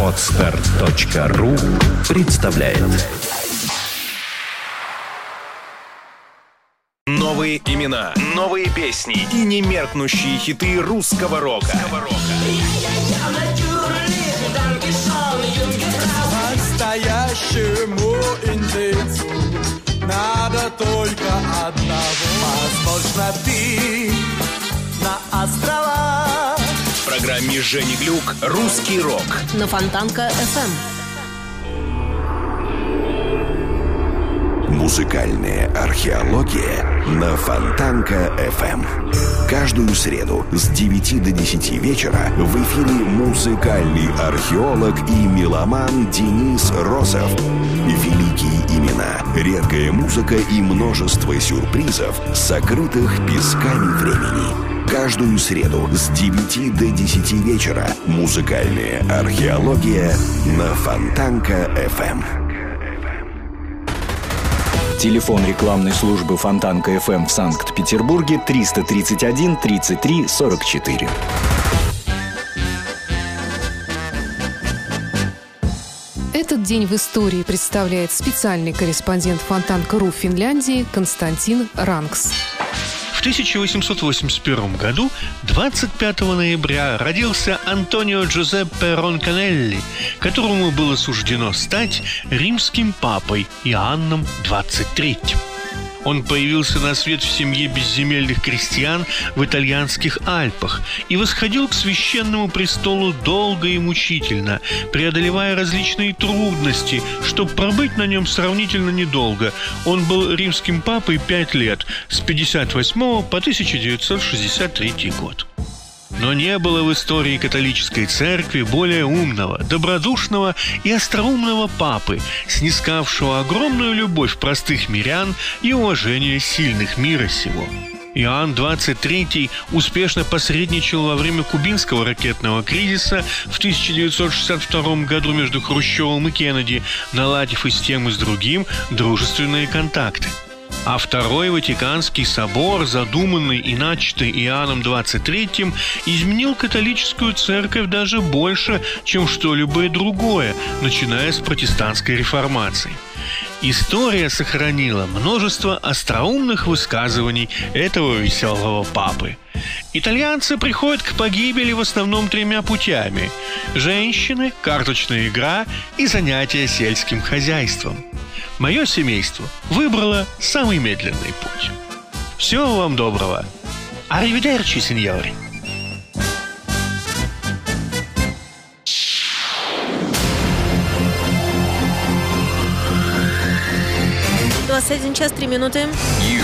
Отстар.ру представляет Новые имена, новые песни и немеркнущие хиты русского рока. Настоящему индейцу надо только одного. Возможно, ты на острова. Программе Жени Глюк «Русский рок». на Фонтанка FM. Музыкальная археология на Фонтанка FM. Каждую среду с 9 до 10 вечера в эфире музыкальный археолог и меломан Денис Росов. Великие имена, редкая музыка и множество сюрпризов, сокрытых песками времени. Каждую среду с 9 до 10 вечера музыкальная археология на Фонтанка FM. Телефон рекламной службы Фонтанка FM в Санкт-Петербурге 331 33 44. Этот день в истории представляет специальный корреспондент Фонтанка.ру в Финляндии Константин Ранкс. В 1881 году, 25 ноября, родился Антонио Джузеппе Ронканелли, которому было суждено стать римским папой Иоанном XXIII. Он появился на свет в семье безземельных крестьян в итальянских Альпах и восходил к священному престолу долго и мучительно, преодолевая различные трудности, чтобы пробыть на нем сравнительно недолго. Он был римским папой пять лет, с 58 по 1963 год. Но не было в истории католической церкви более умного, добродушного и остроумного папы, снискавшего огромную любовь простых мирян и уважение сильных мира сего. Иоанн XXIII успешно посредничал во время кубинского ракетного кризиса в 1962 году между Хрущевым и Кеннеди, наладив и с тем, и с другим дружественные контакты. А Второй Ватиканский собор, задуманный и начатый Иоанном XXIII, изменил католическую церковь даже больше, чем что-либо другое, начиная с протестантской реформации. История сохранила множество остроумных высказываний этого веселого папы. Итальянцы приходят к погибели в основном тремя путями – женщины, карточная игра и занятия сельским хозяйством. Мое семейство выбрало самый медленный путь. Всего вам доброго. Аривидерчи, сеньори. один час 3 минуты. You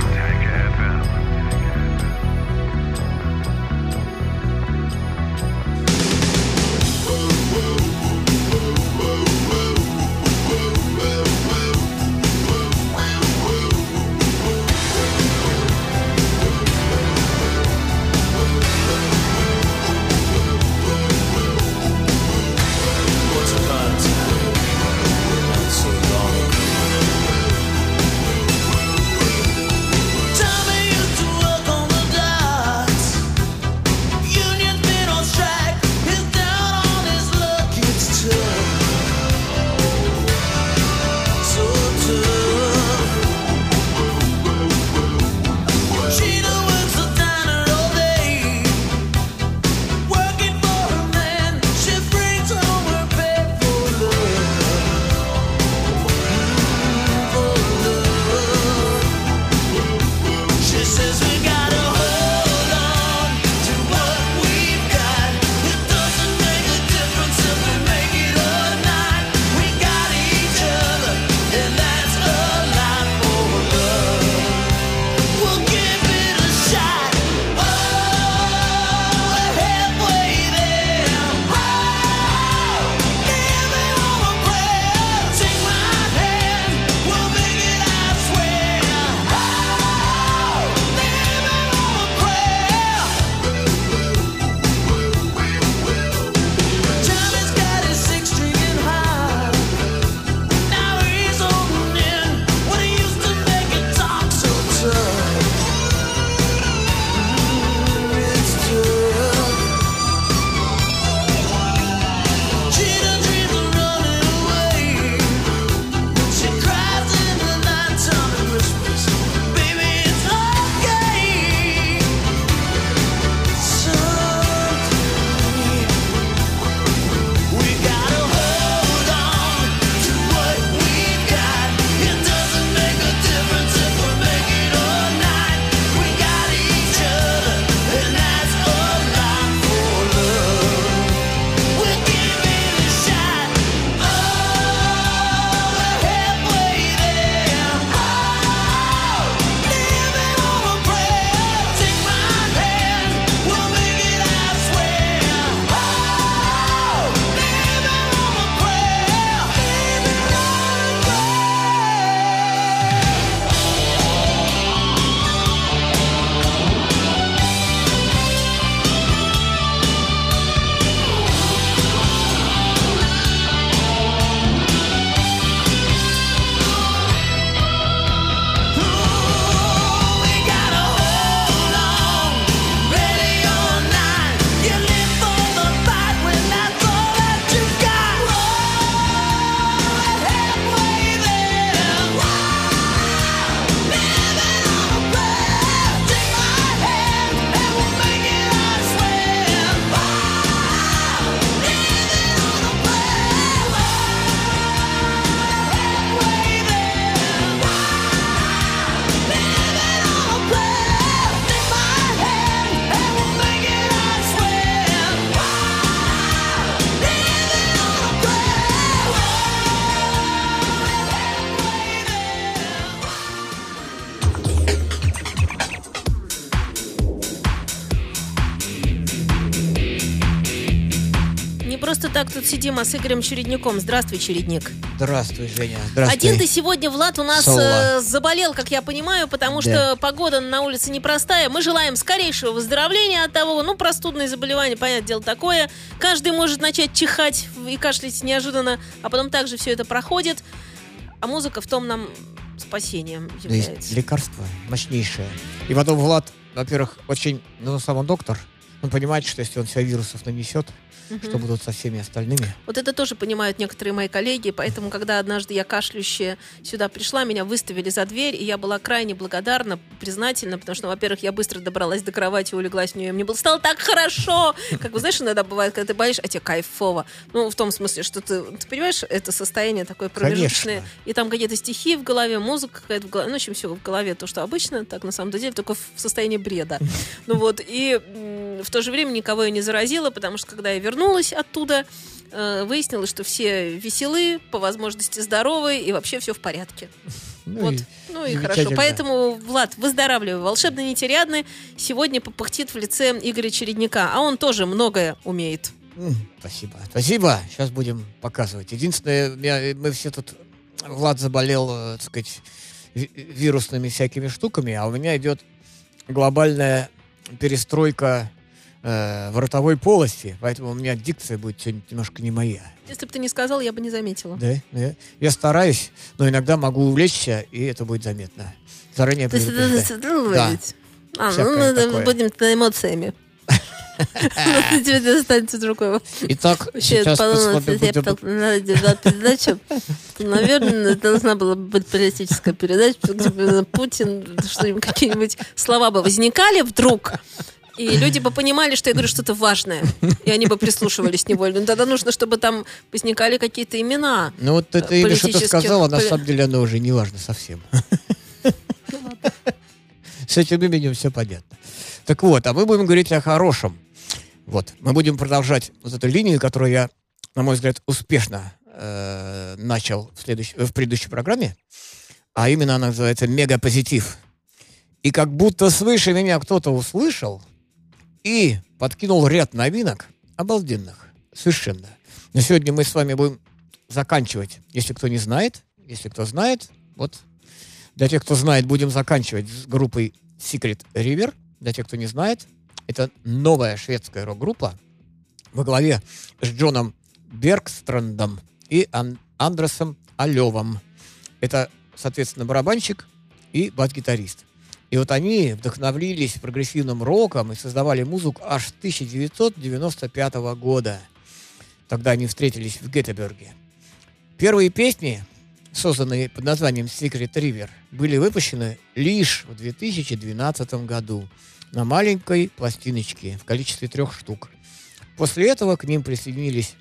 Сидим, а с Игорем Чередником. Здравствуй, Чередник. Здравствуй, Женя. Здравствуй. Один ты сегодня, Влад, у нас Солла. э, заболел, как я понимаю, потому Да. что погода на улице непростая. Мы желаем скорейшего выздоровления от того, ну, простудные заболевания, понятное дело, такое. Каждый может начать чихать и кашлять неожиданно, а потом также все это проходит. А музыка в том нам спасением Да есть является. лекарство мощнейшее. И потом Влад, во-первых, очень, ну, сам он доктор, он понимает, что если он себя вирусов нанесет, что будут со всеми остальными. Вот это тоже понимают некоторые мои коллеги, поэтому, когда однажды я кашляющая сюда пришла, меня выставили за дверь, и я была крайне благодарна, признательна, потому что, во-первых, я быстро добралась до кровати, улеглась в нее, и мне было стало так хорошо. Как вы знаешь, иногда бывает, когда ты болеешь, а тебе кайфово. Ну, в том смысле, что ты, ты понимаешь, это состояние такое промежуточное, Конечно. и там какие-то стихи в голове, музыка какая-то в голове, ну, в общем, все в голове, то, что обычно, так на самом деле, только в состоянии бреда. Ну вот, и в то же время никого я не заразила, потому что когда я вернулась оттуда, э, выяснилось, что все веселы, по возможности здоровы, и вообще все в порядке. Ну, вот. и ну и хорошо. Поэтому, Влад, выздоравливай. Волшебный нетерядный сегодня попыхтит в лице Игоря Чередника, а он тоже многое умеет. Спасибо. Спасибо. Сейчас будем показывать. Единственное, я- мы все тут... Влад заболел, э, так сказать, ви- вирусными всякими штуками, а у меня идет глобальная перестройка э, в ротовой полости, поэтому у меня дикция будет сегодня немножко не моя. Если бы ты не сказал, я бы не заметила. Да, да. Я стараюсь, но иногда могу увлечься, и это будет заметно. Заранее То есть предупреждаю. задумываете? А, ну мы такое. будем эмоциями. Ну, Тебе это останется другой вопрос. Итак, сейчас то, наверное, должна была бы быть политическая передача, где Путин, что-нибудь, какие-нибудь слова бы возникали вдруг, и люди бы понимали, что я говорю что-то важное, и они бы прислушивались невольно. Но тогда нужно, чтобы там возникали какие-то имена. Ну вот это имя, что ты политических сказала, на самом деле оно уже не важно совсем. С этим именем все понятно. Так вот, а мы будем говорить о хорошем. Вот, мы будем продолжать вот эту линию, которую я, на мой взгляд, успешно э, начал в, следующей- в предыдущей программе. А именно она называется «Мегапозитив». И как будто свыше меня кто-то услышал и подкинул ряд новинок обалденных. Совершенно. Но сегодня мы с вами будем заканчивать. Если кто не знает, если кто знает, вот для тех, кто знает, будем заканчивать с группой Secret River. Для тех, кто не знает, это новая шведская рок-группа во главе с Джоном Бергстрандом и Ан- Андресом Алевом. Это, соответственно, барабанщик и бас-гитарист. И вот они вдохновились прогрессивным роком и создавали музыку аж с 1995 года. Тогда они встретились в Гетеберге. Первые песни, созданные под названием Secret River, были выпущены лишь в 2012 году на маленькой пластиночке в количестве трех штук. После этого к ним присоединились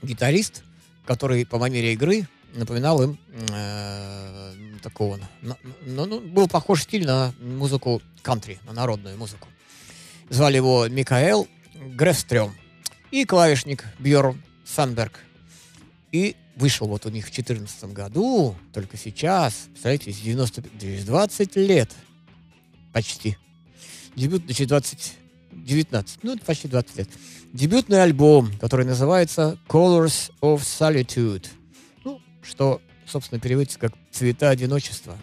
гитарист, который по манере игры напоминал им э, такого, ну, ну, был похож стиль на музыку кантри, на народную музыку. Звали его Микаэл Грефстрём и клавишник Бьорн Санберг. И вышел вот у них в 2014 году, только сейчас, представляете, с 90, через 20 лет почти. Дебют, значит, 20, 19, ну, почти 20 лет. Дебютный альбом, который называется Colors of Solitude. Что, собственно, переводится как «Цвета одиночества».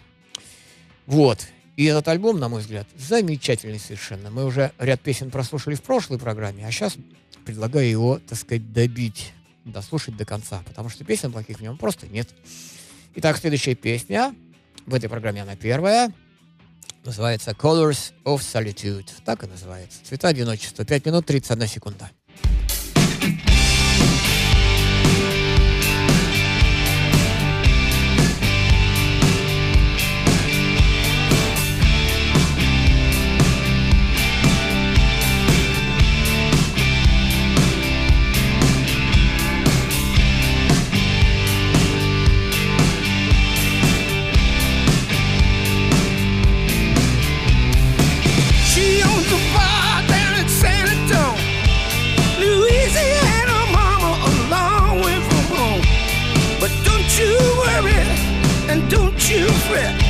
Вот. И этот альбом, на мой взгляд, замечательный совершенно. Мы уже ряд песен прослушали в прошлой программе, а сейчас предлагаю его, так сказать, добить, дослушать до конца, потому что песен плохих в нем просто нет. Итак, следующая песня, в этой программе она первая, называется Colors of Solitude. Так и называется. Цвета одиночества. 5 минут 31 секунда. Don't you fret.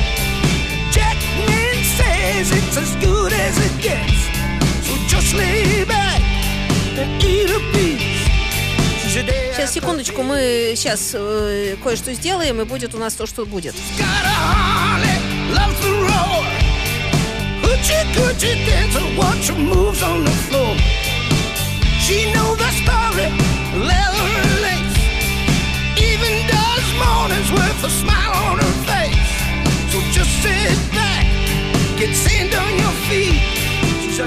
Jack Man says it's as good as it gets. So just lay back and eat a piece Сейчас, секундочку, мы сейчас э, кое-что сделаем, и будет у нас то, что будет. She knows the story, leather and lace. Even does mornings with a smile on her face. Just sit back, get sand on your feet. She's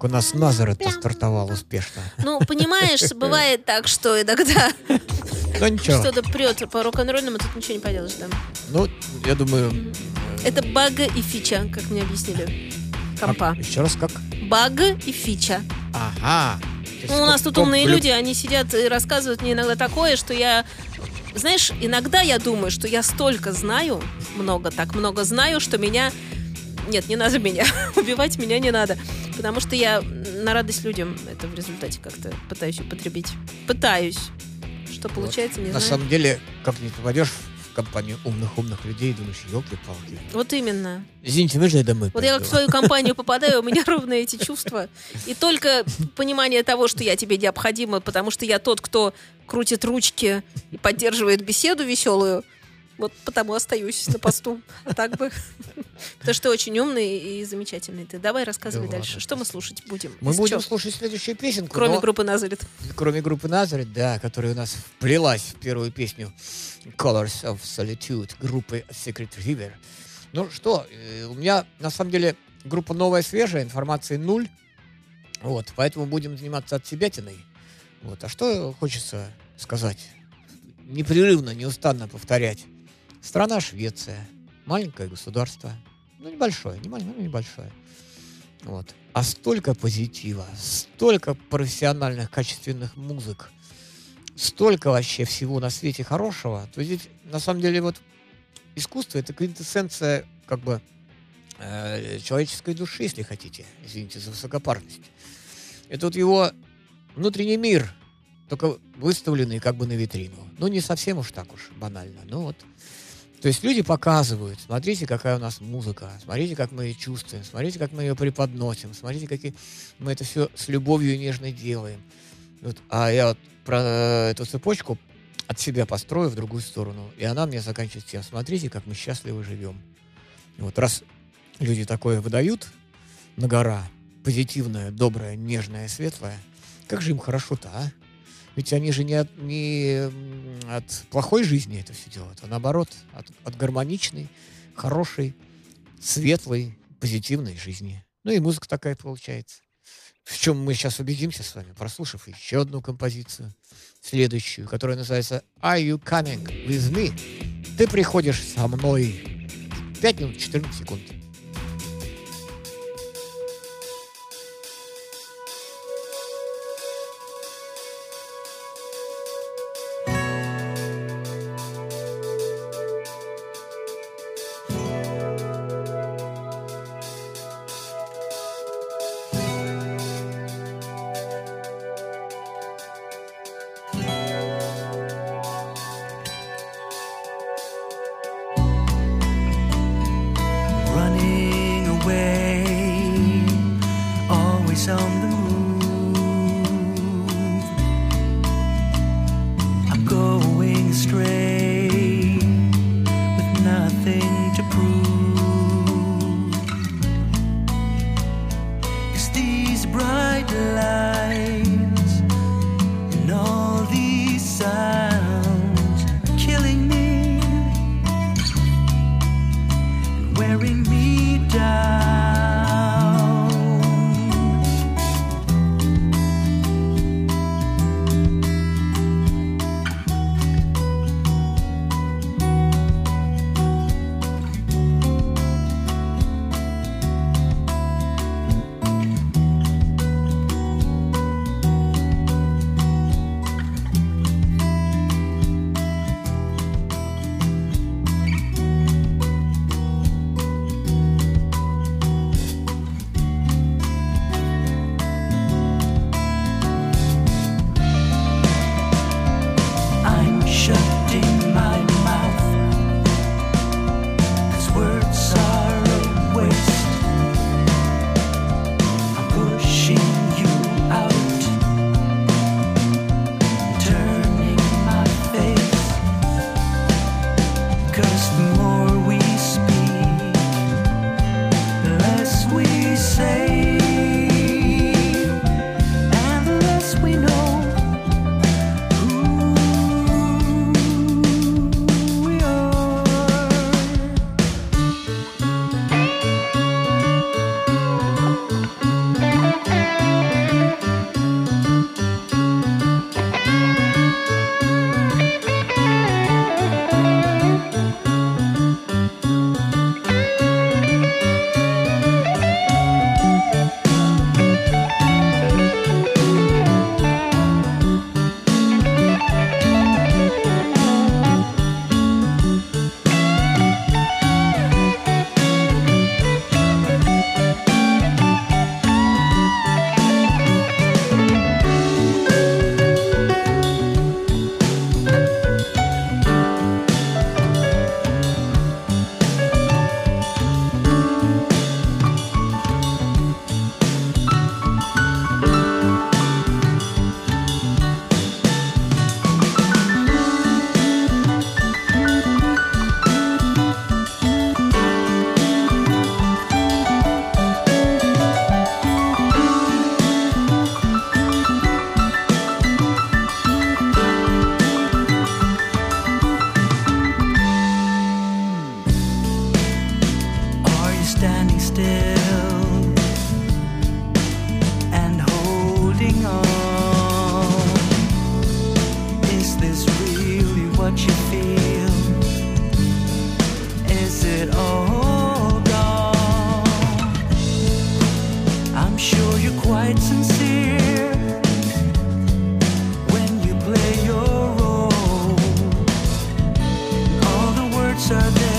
Как у нас Назарет стартовал успешно. Ну, понимаешь, бывает так, что иногда Ну ничего. что-то прет по рок-н-ролльному, тут ничего не поделаешь, да. Ну, я думаю... Это баг и фича, как мне объяснили. Компа. Еще раз как? Баг и фича. Ага. Ну, у нас тут умные люди, они сидят и рассказывают мне иногда такое, что я... Знаешь, иногда я думаю, что я столько знаю, много, так много знаю, что меня... Нет, не надо меня. Убивать меня не надо. Потому что я на радость людям это в результате как-то пытаюсь употребить. Пытаюсь. Что получается, не На знаю. самом деле, как не попадешь в компанию умных-умных людей, думаешь, елки-палки. Вот именно. Извините, можно я домой Вот я как пойду? в свою компанию попадаю, у меня ровно эти чувства. И только понимание того, что я тебе необходима, потому что я тот, кто крутит ручки и поддерживает беседу веселую, вот потому остаюсь на посту. А так бы... Потому что очень умный и замечательный. Ты давай рассказывай Да дальше. Что мы слушать будем? Мы будем слушать следующую песенку. Кроме группы Назарет. Кроме группы Назарет, да, которая у нас вплелась в первую песню Colors of Solitude группы Secret River. Ну что, э, у меня на самом деле группа новая, свежая, информации нуль. Вот, поэтому будем заниматься от себятиной. Вот, а что хочется сказать? Непрерывно, неустанно повторять. Страна Швеция, маленькое государство. Ну, небольшое, не маленькое, но небольшое. Вот. А столько позитива, столько профессиональных, качественных музык, столько вообще всего на свете хорошего. То есть, на самом деле, вот искусство это квинтэссенция как бы э, человеческой души, если хотите. Извините за высокопарность. Это вот его внутренний мир, только выставленный как бы на витрину. Ну, не совсем уж так уж банально. Ну вот. То есть люди показывают, смотрите, какая у нас музыка, смотрите, как мы ее чувствуем, смотрите, как мы ее преподносим, смотрите, какие мы это все с любовью нежно делаем. Вот. А я вот про эту цепочку от себя построю в другую сторону. И она мне заканчивается тем, смотрите, как мы счастливо живем. И вот раз люди такое выдают на гора, позитивное, доброе, нежное, светлое, как же им хорошо-то, а? Ведь они же не от, не от плохой жизни это все делают, а наоборот, от, от гармоничной, хорошей, светлой, позитивной жизни. Ну и музыка такая получается. В чем мы сейчас убедимся с вами, прослушав еще одну композицию, следующую, которая называется Are You Coming With Me? Ты приходишь со мной. 5 минут 14 секунд. each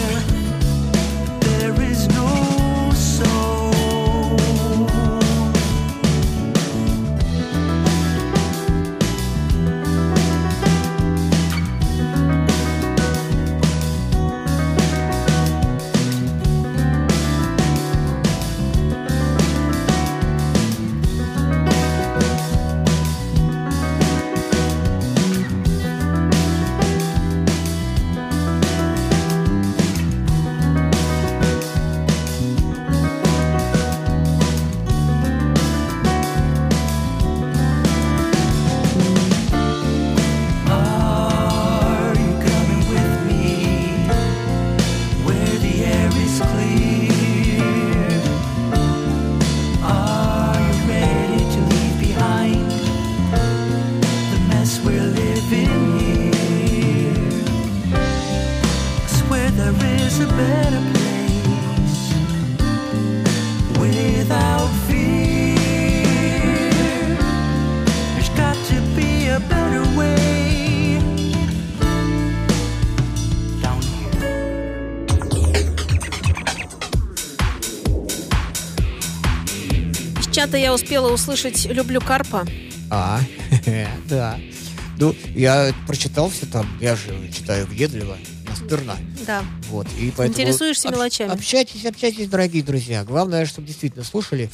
Чата я успела услышать «люблю карпа». А, да. Ну, я прочитал все там, я же читаю въедливо, настырно. Да. Вот, и поэтому... Интересуешься общ- мелочами. Общайтесь, общайтесь, дорогие друзья. Главное, чтобы действительно слушали.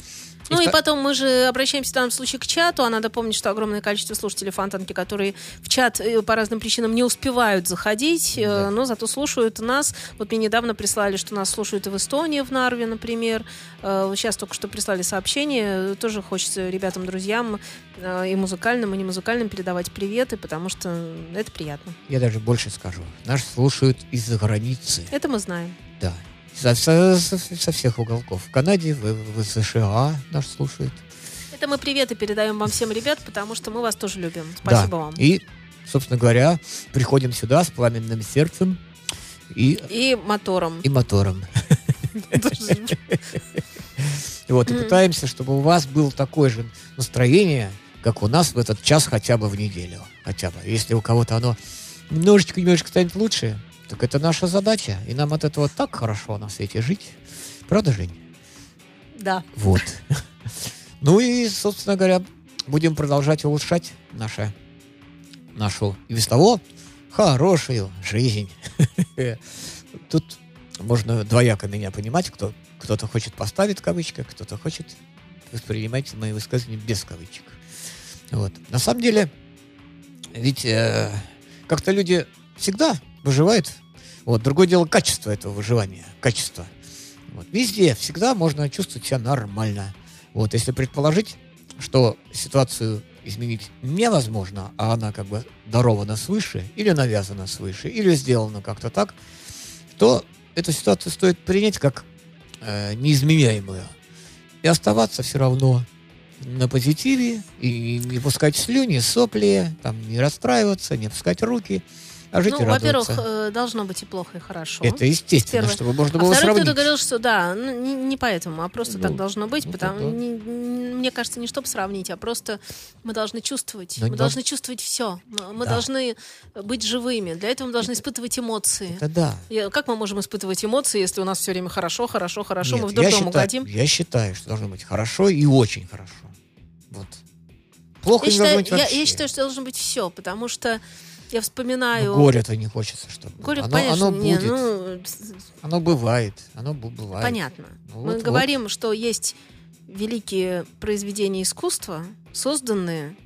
Ну и ста- потом мы же обращаемся в данном случае к чату, а надо помнить, что огромное количество слушателей Фонтанки, которые в чат э, по разным причинам не успевают заходить, э, Да. но зато слушают нас. Вот мне недавно прислали, что нас слушают и в Эстонии, в Нарве, например. Э, Сейчас только что прислали сообщение. Тоже хочется ребятам, друзьям э, и музыкальным, и не музыкальным передавать приветы, потому что это приятно. Я даже больше скажу. Нас слушают из-за границы. Это мы знаем. Да. Со, со- со- всех уголков. В Канаде, в, в США нас слушают. Это мы приветы передаем вам всем, ребят, потому что мы вас тоже любим. Спасибо да. вам. И, собственно говоря, приходим сюда с пламенным сердцем и, И мотором. и мотором. Вот, и пытаемся, чтобы у вас было такое же настроение, как у нас в этот час хотя бы в неделю. Хотя бы. Если у кого-то оно немножечко-немножечко станет лучше, так это наша задача. И нам от этого так хорошо на свете жить. Правда, Жень? Да. Вот. Ну и, собственно говоря, будем продолжать улучшать наше, нашу и без того хорошую жизнь. Тут можно двояко меня понимать, кто, кто-то хочет поставить в кавычках, кто-то хочет воспринимать мои высказывания без кавычек. Вот. На самом деле, ведь э, как-то люди всегда выживают. Вот. Другое дело качество этого выживания. Качество. Вот. Везде, всегда можно чувствовать себя нормально. Вот. Если предположить, что ситуацию изменить невозможно, а она как бы дарована свыше, или навязана свыше, или сделана как-то так, то эту ситуацию стоит принять как э, неизменяемую. И оставаться все равно на позитиве, и не пускать слюни, сопли, там, не расстраиваться, не опускать руки, а жить ну, во-первых, э, должно быть и плохо, и хорошо. Это естественно, Первое. чтобы можно А было второй сравнить. кто-то говорил, что да, ну, не, не поэтому, а просто Ну, так должно быть, ну, потому да. не- не- мне кажется, не чтобы сравнить, а просто мы должны чувствовать, Но мы должны чувствовать все, мы, Да. должны быть живыми, для этого мы должны испытывать эмоции. Это да. Я- Как мы можем испытывать эмоции, если у нас все время хорошо, хорошо, хорошо, Нет, мы в я дурдом считаю, угодим? Я считаю, что должно быть хорошо и очень хорошо. Вот. Плохо Я не должно считаю, быть я, вообще. я считаю, что должно быть все, потому что я вспоминаю... горе-то не хочется, чтобы. Горе, оно, конечно, оно не, будет. ну, Оно бывает. Оно бывает. Понятно. Ну, Мы вот- говорим, что есть великие произведения искусства, созданные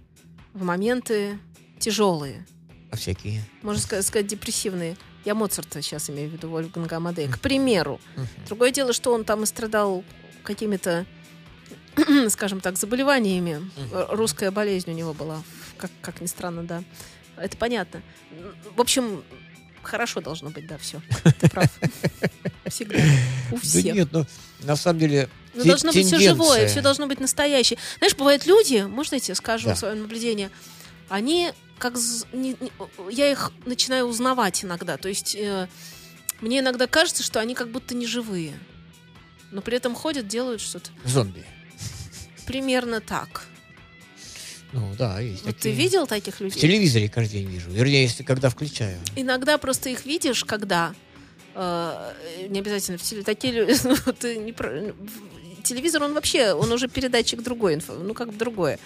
в моменты тяжелые, А всякие. можно ска- сказать, депрессивные. Я Моцарта сейчас имею в виду, Вольфганга Амадея. К примеру. Другое дело, что он там и страдал какими-то, скажем так, заболеваниями. Русская болезнь у него была, как, как ни странно, да. Это понятно. В общем, хорошо должно быть, да, все. Ты прав. Всегда. У Да всех. нет, ну, на самом деле, Ну, должно быть все живое, все должно быть настоящее. Знаешь, бывают люди, можно я тебе скажу Да. свое наблюдение? они как... з- не- не- я их начинаю узнавать иногда. То есть э, мне иногда кажется, что они как будто не живые. Но при этом ходят, делают что-то. Зомби. Примерно так. Ну да, есть Вот ты такие. видел таких В людей? телевизоре каждый день вижу. Вернее, если когда включаю. Иногда просто их видишь, когда э, не обязательно в теле, такие люди, ну, ты не про- в- телевизор, он вообще, он уже передатчик другой инфо, ну как бы другое.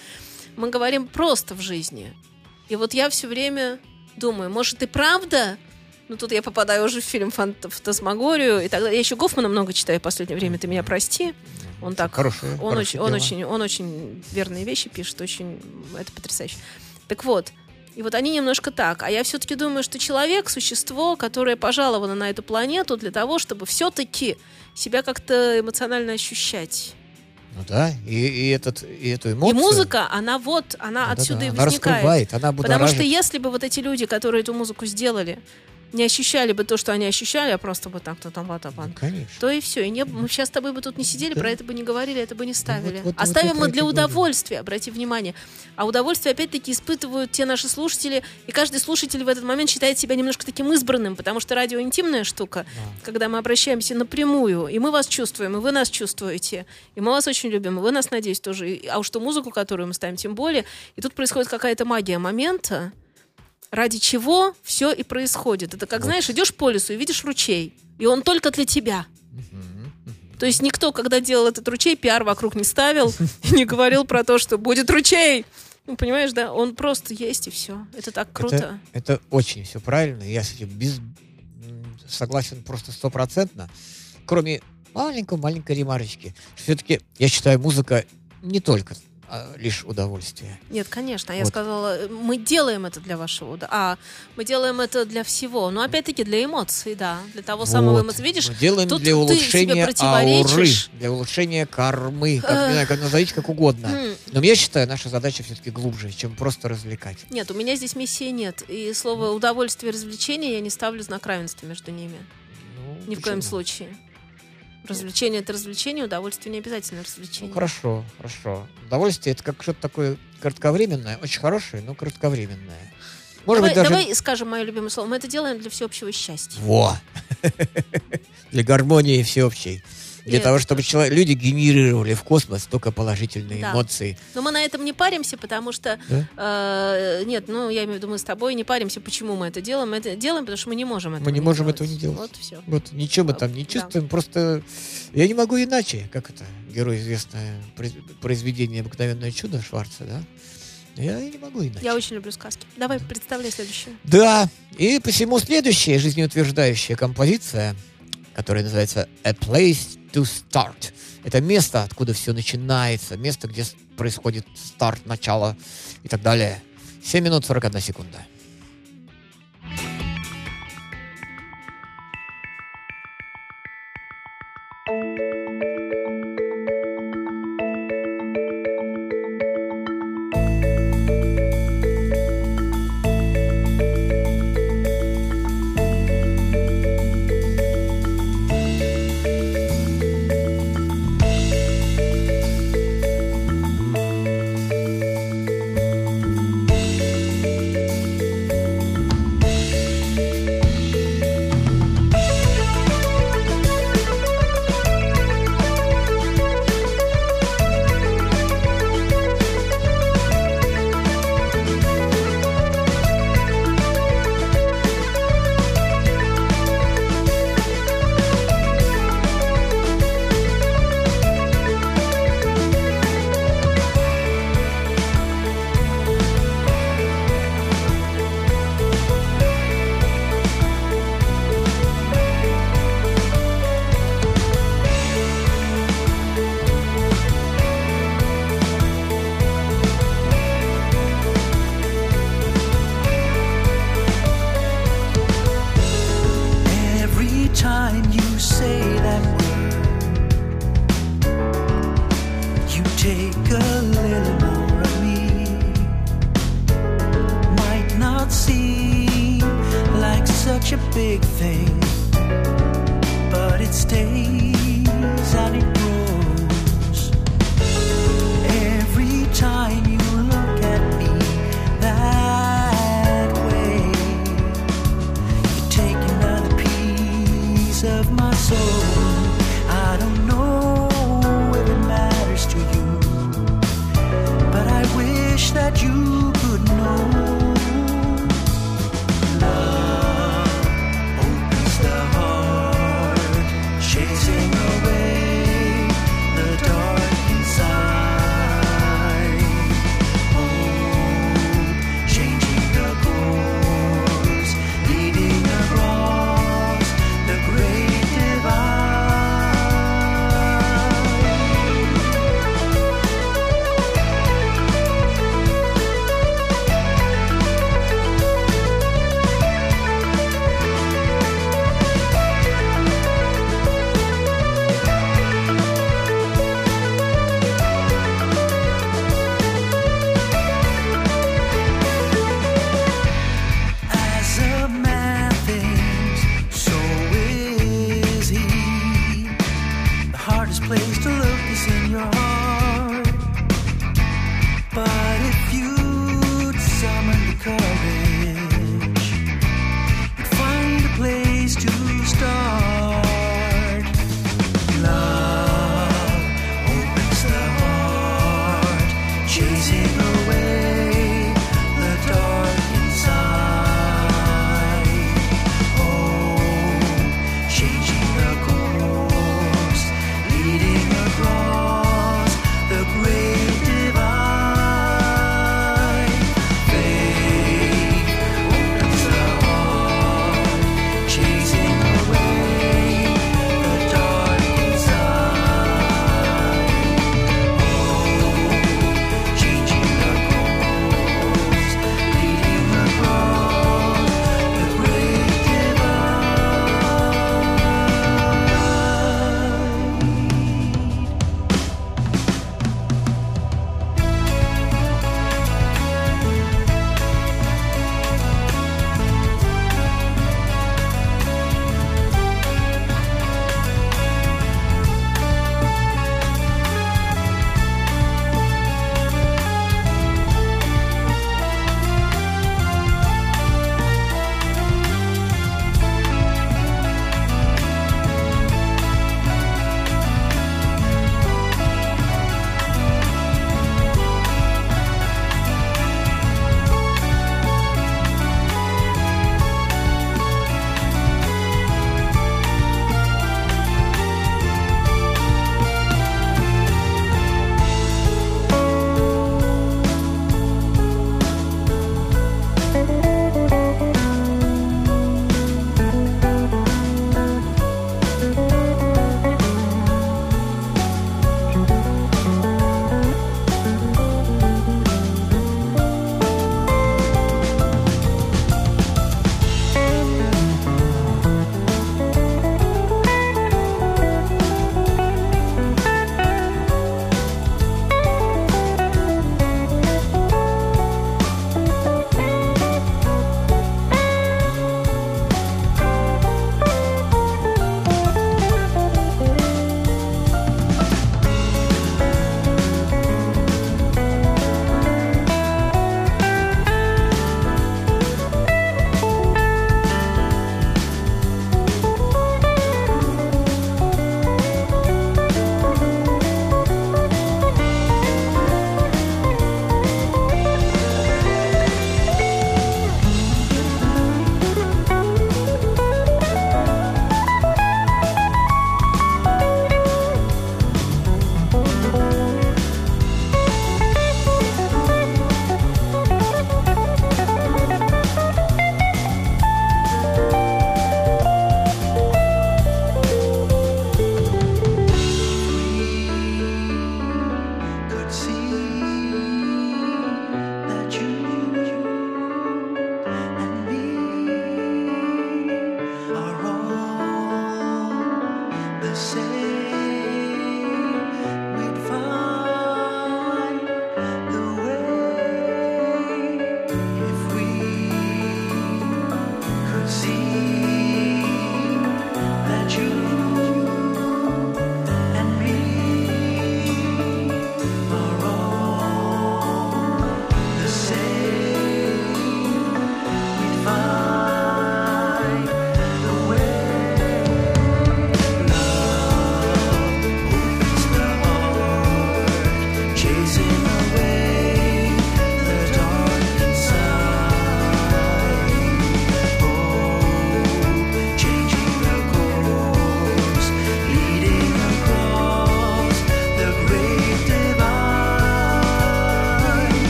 Мы говорим просто в жизни. И вот я все время думаю, может и правда? Ну тут я попадаю уже в фильм «Фант- «Фантасмагорию» и далее. Я еще Гофмана много читаю в последнее время, ты меня прости. Он так, Хорошее- он хорошее очень, он очень, он очень верные вещи пишет, очень, это потрясающе. Так вот, и вот они немножко так. А я все-таки думаю, что человек — существо, которое пожаловано на эту планету для того, чтобы все-таки себя как-то эмоционально ощущать. Ну да, и, и, этот, и эту И эмоцию... музыка, она вот, она Да-да-да, отсюда и она возникает. раскрывает, она Потому что если бы вот эти люди, которые эту музыку сделали, не ощущали бы то, что они ощущали, а просто бы так-то там вот Ну, конечно. то и все. И не, мы сейчас с тобой бы тут не сидели, Да. про это бы не говорили, это бы не ставили. вот- вот Оставим про мы для и говорю. удовольствия, обрати внимание. А удовольствие, опять-таки, испытывают те наши слушатели, и каждый слушатель в этот момент считает себя немножко таким избранным, потому что радио интимная штука, когда мы обращаемся напрямую, и мы вас чувствуем, и вы нас чувствуете, и мы вас очень любим, и вы нас, надеюсь, тоже. А уж ту музыку, которую мы ставим, тем более. И тут происходит какая-то магия момента, ради чего все и происходит. Это как, знаешь, идешь по лесу и видишь ручей, и он только для тебя. То есть никто, когда делал этот ручей, пиар вокруг не ставил и не говорил про то, что будет ручей. Ну, понимаешь, да? Он просто есть и все. Это так круто. Это, это очень все правильно. Я с этим без, согласен просто стопроцентно. Кроме маленькой-маленькой ремарочки. Все-таки, я считаю, музыка не только а, лишь удовольствие. Нет, конечно. Я Вот. сказала, э, мы делаем это для вашего, а мы делаем это для всего. Но опять-таки для эмоций, да, для того самого Вот. эмоций. Видишь, Мы делаем тут для ты себе улучшения ауры, для улучшения кармы, как, не знаю, как назовите как угодно. М, Но я считаю, наша задача все-таки глубже, чем просто развлекать. Нет, у меня здесь миссии нет. И слово удовольствие и развлечение я не ставлю знак равенства между ними. Ну, Ни в коем почему? случае. Развлечение это развлечение, удовольствие не обязательно Ну, развлечение. хорошо, хорошо. Удовольствие это как что-то такое кратковременное, очень хорошее, но кратковременное. Может давай, быть, даже... давай скажем мое любимое слово. Мы это делаем для всеобщего счастья. Во! Для гармонии всеобщей. Для того, чтобы чело- люди генерировали в космос только положительные Да. эмоции. Но мы на этом не паримся, потому что... Да? э, нет, ну, я имею в виду, мы с тобой не паримся, почему мы это делаем. Мы это делаем, потому что мы не можем этого Мы не можем этого не делать. Вот все. Вот, ничего мы там не Да. чувствуем, просто я не могу иначе, как это, герой известное произ- произведение «Обыкновенное чудо» Шварца, да? Я не могу иначе. Я очень люблю сказки. Давай, представляй следующую. Да, и посему следующая жизнеутверждающая композиция, которая называется «A Place to Start». Это место, откуда все начинается, место, где происходит старт, начало и так далее. 7 минут 41 секунда. Not seem like such a big thing, but it stays strong.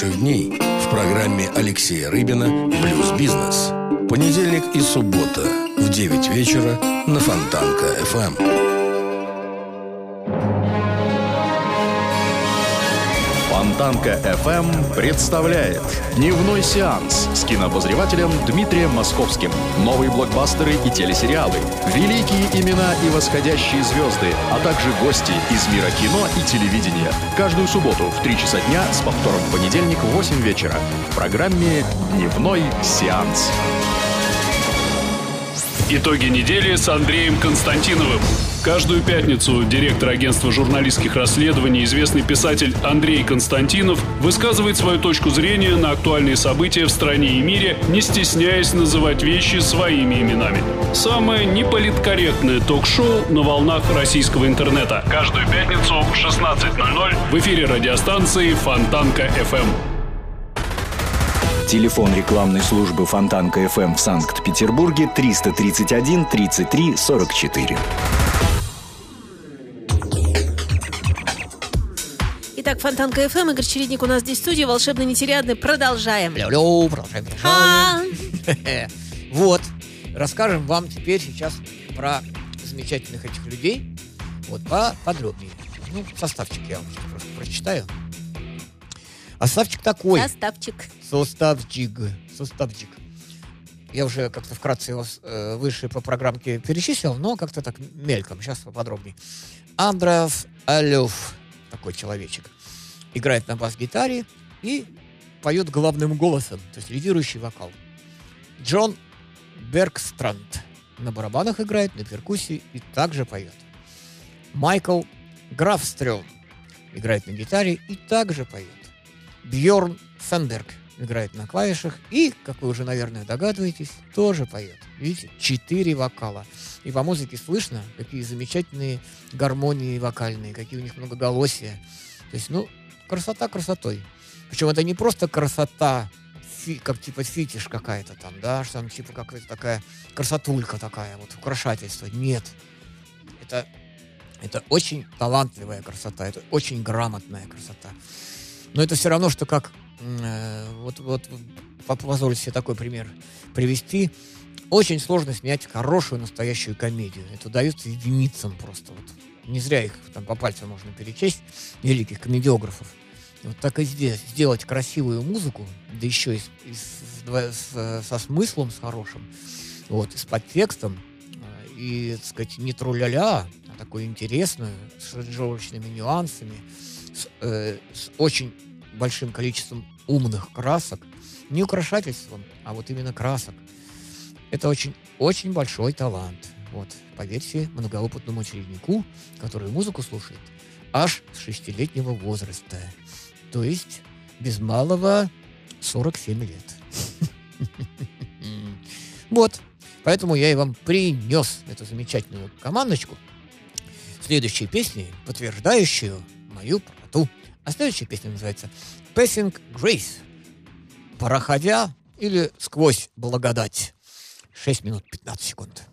Наших дней. В программе Алексея Рыбина «Блюз-бизнес». Понедельник и суббота в 9 вечера на Фонтанка-ФМ. Фонтанка FM представляет Дневной сеанс с кинообозревателем Дмитрием Московским. Новые блокбастеры и телесериалы, великие имена и восходящие звезды, а также гости из мира кино и телевидения. Каждую субботу в 3 часа дня с повтором в понедельник в 8 вечера в программе Дневной сеанс. Итоги недели с Андреем Константиновым. Каждую пятницу директор агентства журналистских расследований, известный писатель Андрей Константинов высказывает свою точку зрения на актуальные события в стране и мире, не стесняясь называть вещи своими именами. Самое неполиткорректное ток-шоу на волнах российского интернета. Каждую пятницу в 16.00 в эфире радиостанции Фонтанка FM. Телефон рекламной службы Фонтанка FM в Санкт-Петербурге 331 33 44. Итак, Фонтанка ФМ, Игорь Чередник у нас здесь в студии, волшебно нетерядный. Продолжаем. Алло, продолжаем. А, Вот. Расскажем вам теперь сейчас про замечательных этих людей. Вот, поподробнее. Ну, составчик я вам сейчас просто прочитаю. А составчик такой. Составчик. Составчик. Составчик. Я уже как-то вкратце его э, выше по программке перечислил, но как-то так мельком. Сейчас поподробнее. Андреас Алёв, такой человечек, играет на бас-гитаре и поет главным голосом, то есть лидирующий вокал. Джон Бергстранд на барабанах играет, на перкуссии и также поет. Майкл Графстрём играет на гитаре и также поет. Бьорн Фенберг играет на клавишах и, как вы уже, наверное, догадываетесь, тоже поет. Видите, четыре вокала. И по музыке слышно, какие замечательные гармонии вокальные, какие у них многоголосия. То есть, ну, красота красотой. Причем это не просто красота, фи- как типа фетиш какая-то там, да, что там типа какая-то такая красотулька такая, вот украшательство. Нет. Это, это очень талантливая красота, это очень грамотная красота. Но это все равно, что как э, вот, вот по- позвольте себе такой пример привести. Очень сложно снять хорошую настоящую комедию. Это удается единицам просто. Вот. Не зря их там по пальцам можно перечесть, великих комедиографов. Вот так и здесь. Сделать красивую музыку, да еще и, с- и с- с- со смыслом, с хорошим, вот, и с подтекстом, э, и, так сказать, не тру-ля-ля, а такую интересную, с аранжировочными нюансами, с, э, с очень большим количеством умных красок, не украшательством, а вот именно красок. Это очень, очень большой талант. Вот, поверьте многоопытному ученику, который музыку слушает аж с шестилетнего возраста. То есть без малого 47 лет. Вот. Поэтому я и вам принес эту замечательную командочку. Следующей песни, подтверждающую мою правоту. А следующая песня называется Passing Grace. Проходя или сквозь благодать. 6 минут 15 секунд.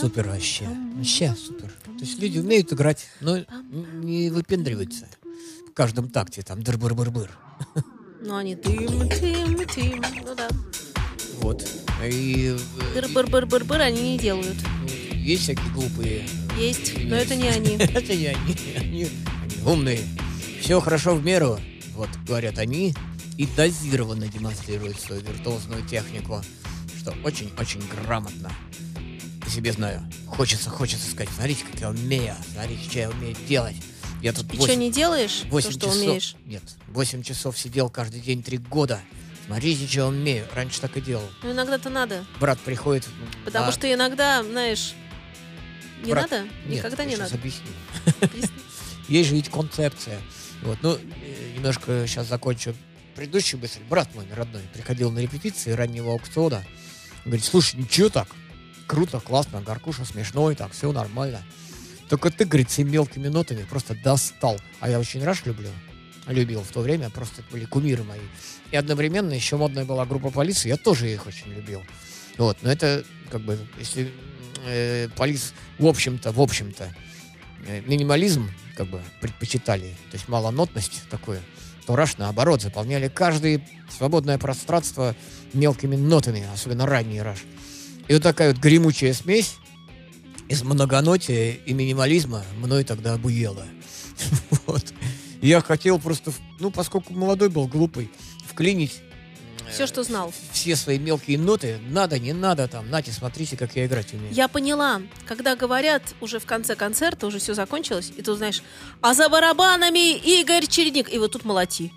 Супер вообще. Вообще супер. То есть люди умеют играть, но не выпендриваются в каждом такте, там дыр-быр-быр-быр. Ну, они тым, тым, тым. Ну да. Вот. И э, Быр-быр-быр-быр-быр они не делают. есть всякие глупые. Есть, но это не они. Это не они. Они, они умные. Все хорошо в меру, вот говорят они, и дозированно демонстрируют свою виртуозную технику, что очень-очень грамотно. По себе знаю. Хочется, хочется сказать, смотрите, как я умею, смотрите, что я умею делать. Я тут И восемь- что, не делаешь? То, восемь что часов, умеешь? Нет, 8 часов сидел каждый день три года. Смотрите, что я умею. Раньше так и делал. Ну, иногда-то надо. Брат приходит. Потому а, что иногда, знаешь, не брат, надо? нет, Никогда не надо. объясню. Есть же ведь концепция. Вот, ну, э, немножко сейчас закончу предыдущую мысль. Брат мой родной приходил на репетиции раннего аукциона. Говорит, слушай, ничего так. Круто, классно, Гаркуша смешной, так, все нормально. Только ты, говорит, всеми мелкими нотами просто достал. А я очень раш люблю. Любил в то время, просто были кумиры мои. И одновременно еще модная была группа полиции, я тоже их очень любил. Вот, но это, как бы, если э, полис, в общем-то, в общем-то, э, минимализм, как бы, предпочитали, то есть малонотность такую, то Раш, наоборот, заполняли каждое свободное пространство мелкими нотами, особенно ранний Раш. И вот такая вот гремучая смесь из многонотия и минимализма мной тогда обуела. Вот. Я хотел просто, ну, поскольку молодой был, глупый, вклинить Все, что знал. все свои мелкие ноты. Надо, не надо, там, нате, смотрите, как я играть умею. Я поняла, когда говорят уже в конце концерта, уже все закончилось, и ты знаешь, а за барабанами Игорь Чередник, и вот тут молоти.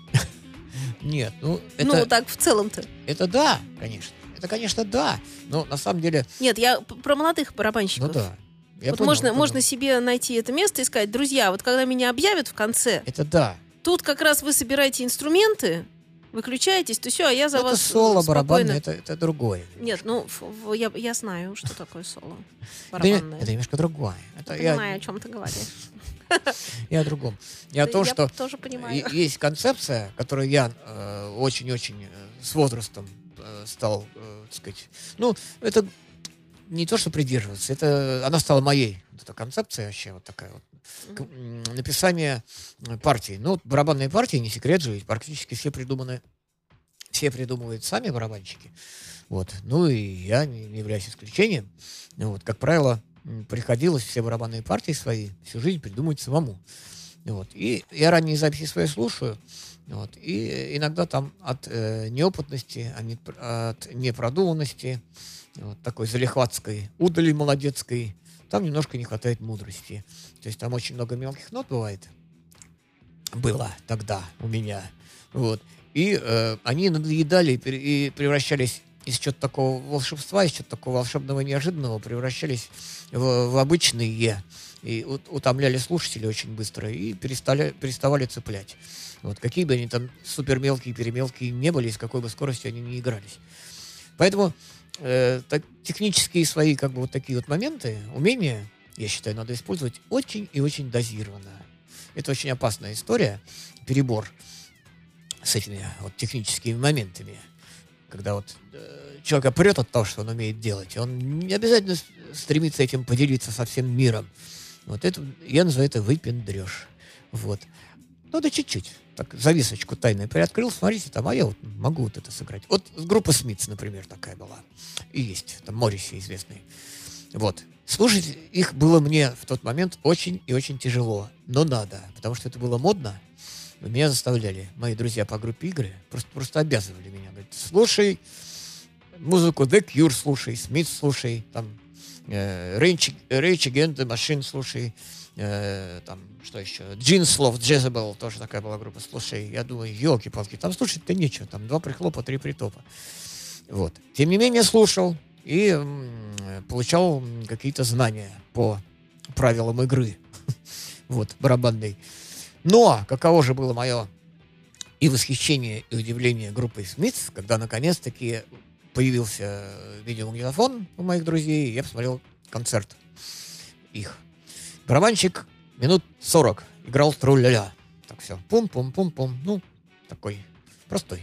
Нет, ну, это, Ну, так в целом-то. это да, конечно. Это, конечно, да. Но на самом деле, Нет, я про молодых барабанщиков. ну да. Я вот понял, можно, понял. можно себе найти это место и сказать, друзья, вот когда меня объявят в конце, Это да. тут как раз вы собираете инструменты, выключаетесь, то все, а я за это вас соло спокойно- барабанное, это, это другое. Нет, ну, я, я знаю, что такое соло барабанное. это немножко другое. Это я, Понимаю, о чем ты говоришь. я о другом. Я о том, что тоже понимаю. и- есть концепция, которую я э, очень-очень э, с возрастом э, стал, э, так сказать, ну, это не то, что придерживаться, это она стала моей. Вот эта концепция вообще вот такая вот. М, написание э, партий. Ну, барабанные партии, не секрет же, ведь практически все придуманы, все придумывают сами барабанщики. Вот. Ну и я не, не являюсь исключением. Ну Вот. Как правило, приходилось все барабанные партии свои всю жизнь придумывать самому. Вот. И я ранние записи свои слушаю. Вот. И иногда там от э, неопытности, а не- от непродуманности, вот такой залихватской удали молодецкой, там немножко не хватает мудрости. То есть там очень много мелких нот бывает. Было тогда у меня. Вот. И э, они надоедали и превращались из чего-то такого волшебства, из чего-то такого волшебного неожиданного, превращались в, в обычные и ут- утомляли слушателей очень быстро и перестали, переставали цеплять. Вот, какие бы они там супер мелкие, перемелкие не были, с какой бы скоростью они не игрались. Поэтому э, так, технические свои как бы вот такие вот моменты, умения, я считаю, надо использовать очень и очень дозированно. Это очень опасная история, перебор с этими вот техническими моментами. Когда вот э, человека прет от того, что он умеет делать, он не обязательно стремится этим поделиться со всем миром. Вот это, я называю это выпендреж. Вот. Ну да чуть-чуть. Так, зависочку тайной приоткрыл, смотрите, там, а я вот могу вот это сыграть. Вот группа Смитс, например, такая была. И есть, там Морриси известный. Вот. Слушать их было мне в тот момент очень и очень тяжело. Но надо, потому что это было модно. Меня заставляли мои друзья по группе игры, просто, просто обязывали меня. Говорят, слушай музыку The Cure слушай, Смит слушай, там Rage, Against the слушай, э, там, что еще, Джинслов, Jezebel, тоже такая была группа, слушай, я думаю, елки-палки, там слушать-то нечего, там два прихлопа, три притопа. Вот. Тем не менее, слушал и получал какие-то знания по правилам игры, вот, барабанной. Но каково же было мое и восхищение, и удивление группой Смитс, когда наконец-таки появился видеомагнитофон у моих друзей, я посмотрел концерт их. Барабанщик минут 40 играл тру-ля-ля. Так все, пум-пум-пум-пум. Ну, такой простой.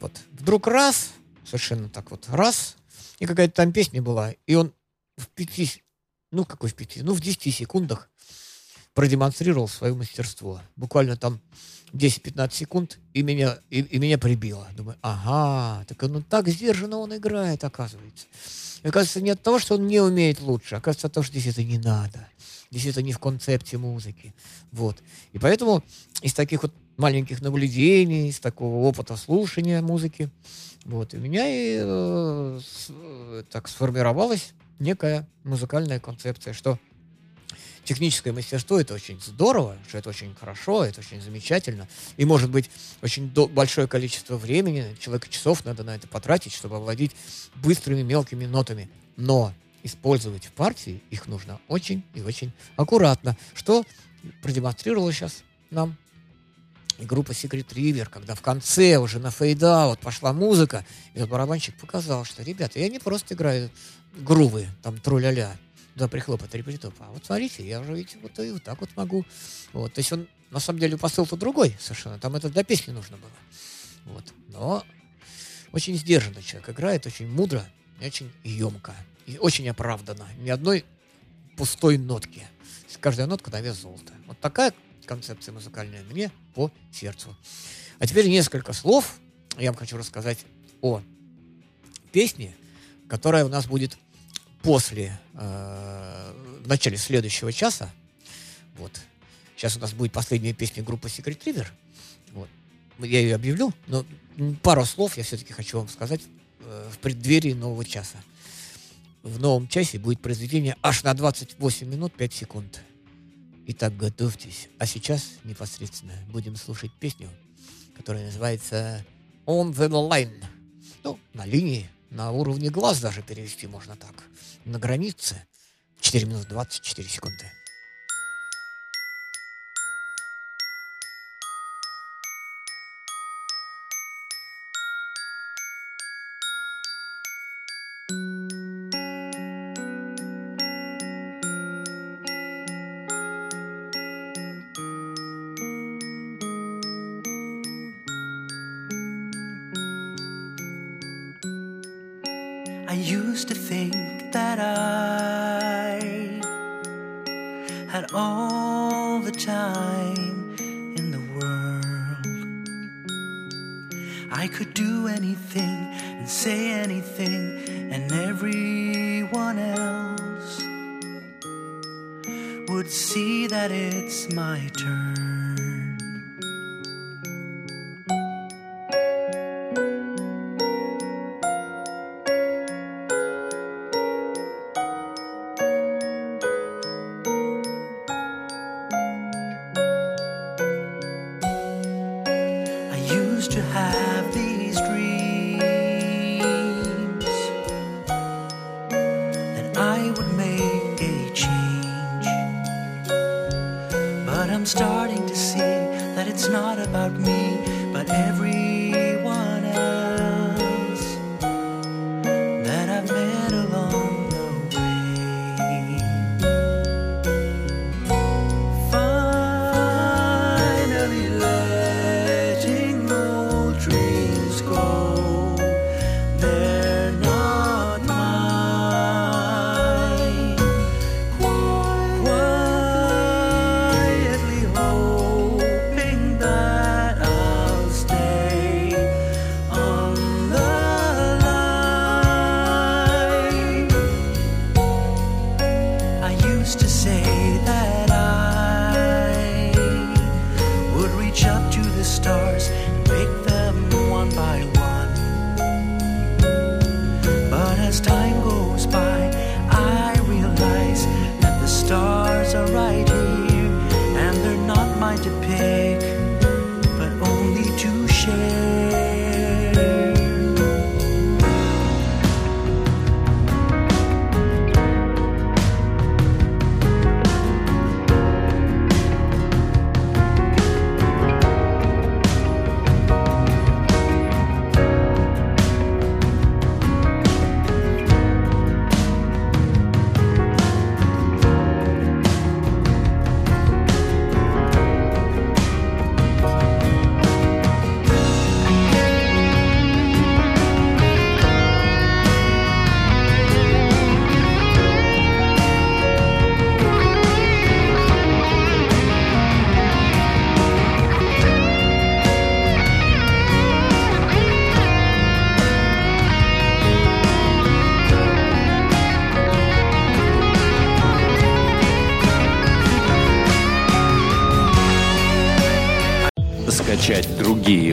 Вот. Вдруг раз, совершенно так вот, раз, и какая-то там песня была, и он в пяти ну, какой в пяти, ну, в 10 секундах продемонстрировал свое мастерство. Буквально там 10-15 секунд, и меня, и, и меня прибило. Думаю, ага, так ну так сдержанно он играет, оказывается. И оказывается, не от того, что он не умеет лучше, а оказывается от того, что здесь это не надо. Здесь это не в концепте музыки. Вот. И поэтому из таких вот маленьких наблюдений, из такого опыта слушания музыки, вот, у меня и э, с- э, так сформировалась некая музыкальная концепция, что техническое мастерство это очень здорово, что это очень хорошо, это очень замечательно. И может быть очень большое количество времени, человека часов надо на это потратить, чтобы овладеть быстрыми мелкими нотами. Но использовать в партии их нужно очень и очень аккуратно, что продемонстрировала сейчас нам и группа Secret River, когда в конце уже на fade-out пошла музыка, и этот барабанщик показал, что, ребята, я не просто играю грувы, там, тру-ля-ля, два прихлопа, три притопа, а вот смотрите, я уже, видите, вот и вот так вот могу. Вот, то есть он, на самом деле, посыл-то другой совершенно, там это для песни нужно было. Вот, но очень сдержанно человек играет, очень мудро очень емко, и очень оправданно. Ни одной пустой нотки. Каждая нотка на вес золота. Вот такая концепция музыкальная мне по сердцу. А теперь несколько слов. Я вам хочу рассказать о песне, которая у нас будет после, э, в начале следующего часа. Вот. Сейчас у нас будет последняя песня группы Secret River. Вот. Я ее объявлю, но пару слов я все-таки хочу вам сказать э, в преддверии нового часа. В новом часе будет произведение аж на 28 минут 5 секунд. Итак, готовьтесь. А сейчас непосредственно будем слушать песню, которая называется On the Line. Ну, на линии, на уровне глаз даже перевести можно так. На границе. 4 минуты 24 секунды.